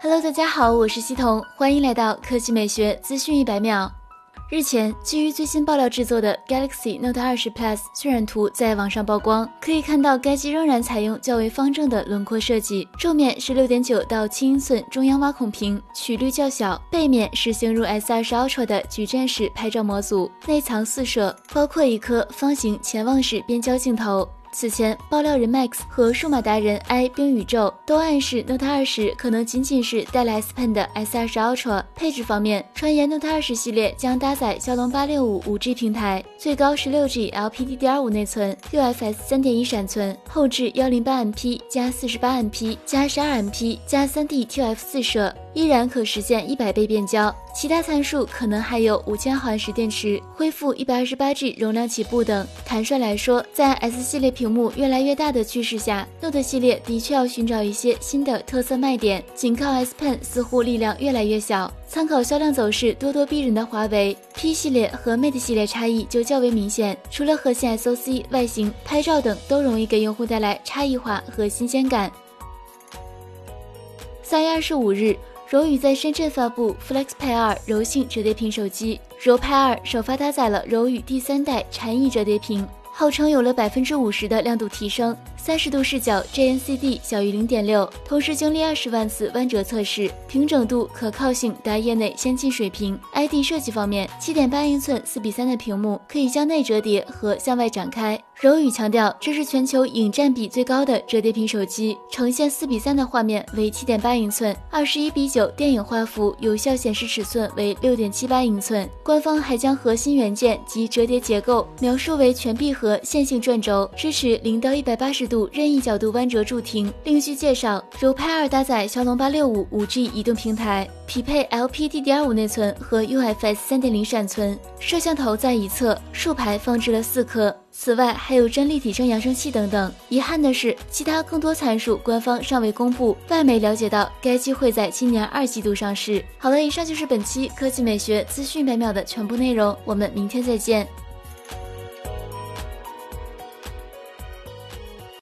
Hello，大家好，我是西彤，欢迎来到科技美学资讯一百秒。日前，基于最新爆料制作的 Galaxy Note 20 Plus 渲染图在网上曝光，可以看到该机仍然采用较为方正的轮廓设计，正面是6.9到7英寸中央挖孔屏，曲率较小；背面是形如 S20 Ultra 的矩阵式拍照模组，内藏四摄，包括一颗方形潜望式变焦镜头。此前，爆料人 Max 和数码达人 i 冰宇宙都暗示 Note 20可能仅仅是带了 S Pen 的 S20 Ultra。配置方面，传言 Note 20系列将搭载骁龙八六五五 G 平台，最高十六 G LPDDR5 内存，UFS 三点一闪存，后置幺零八 MP 加四十八 MP 加十二 MP 加三 D TF 四摄。依然可实现一百倍变焦，其他参数可能还有五千毫安时电池、恢复一百二十八 G 容量起步等。坦率来说，在 S 系列屏幕越来越大的趋势下，Note 系列的确要寻找一些新的特色卖点。仅靠 S Pen 似乎力量越来越小。参考销量走势咄咄逼人的华为 P 系列和 Mate 系列差异就较为明显，除了核心 SoC、外形、拍照等都容易给用户带来差异化和新鲜感。三月二十五日。柔宇在深圳发布 Flex Pay 二柔性折叠屏手机，柔拍二首发搭载了柔宇第三代禅意折叠屏，号称有了百分之五十的亮度提升。三十度视角 JNCD 小于零点六，同时经历二十万次弯折测试，平整度、可靠性达业内先进水平。ID 设计方面，七点八英寸四比三的屏幕可以向内折叠和向外展开。柔宇强调，这是全球影占比最高的折叠屏手机，呈现四比三的画面为七点八英寸，二十一比九电影画幅有效显示尺寸为六点七八英寸。官方还将核心元件及折叠结构描述为全闭合线性转轴，支持零到一百八十度。任意角度弯折助停。另据介绍，柔拍二搭载骁龙八六五五 G 移动平台，匹配 LPDDR5 内存和 UFS 三点零闪存。摄像头在一侧，竖排放置了四颗。此外还有真立体声扬声器等等。遗憾的是，其他更多参数官方尚未公布。外媒了解到，该机会在今年二季度上市。好了，以上就是本期科技美学资讯百秒的全部内容，我们明天再见。